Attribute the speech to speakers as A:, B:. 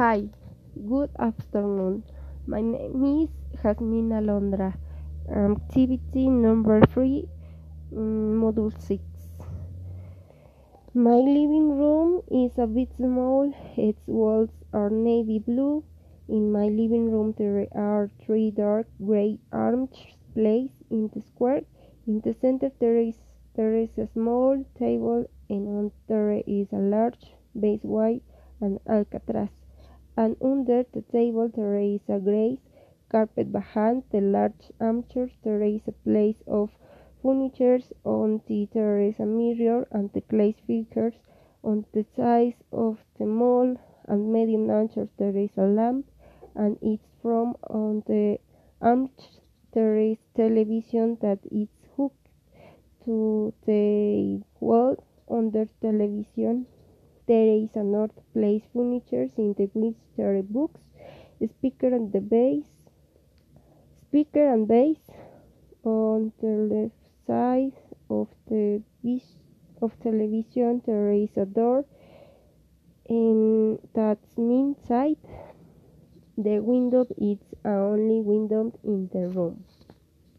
A: Hi, good afternoon. My name is Jasmine Alondra. Activity number three, module six. My living room is a bit small. Its walls are navy blue. In my living room, there are three dark gray arms placed in the square. In the center, there is there is a small table, and on there is a large base white and alcatraz and under the table there is a gray carpet behind the large armchair there is a place of furniture on the there is a mirror and the glass figures. On the sides of the small and medium armchair there is a lamp and its from on the armchair there is television that is hooked to the wall under television there is another place furniture in the winter books, speaker and the bass, speaker and bass on the left side of the of television there is a door and that's inside the window. Is only window in the room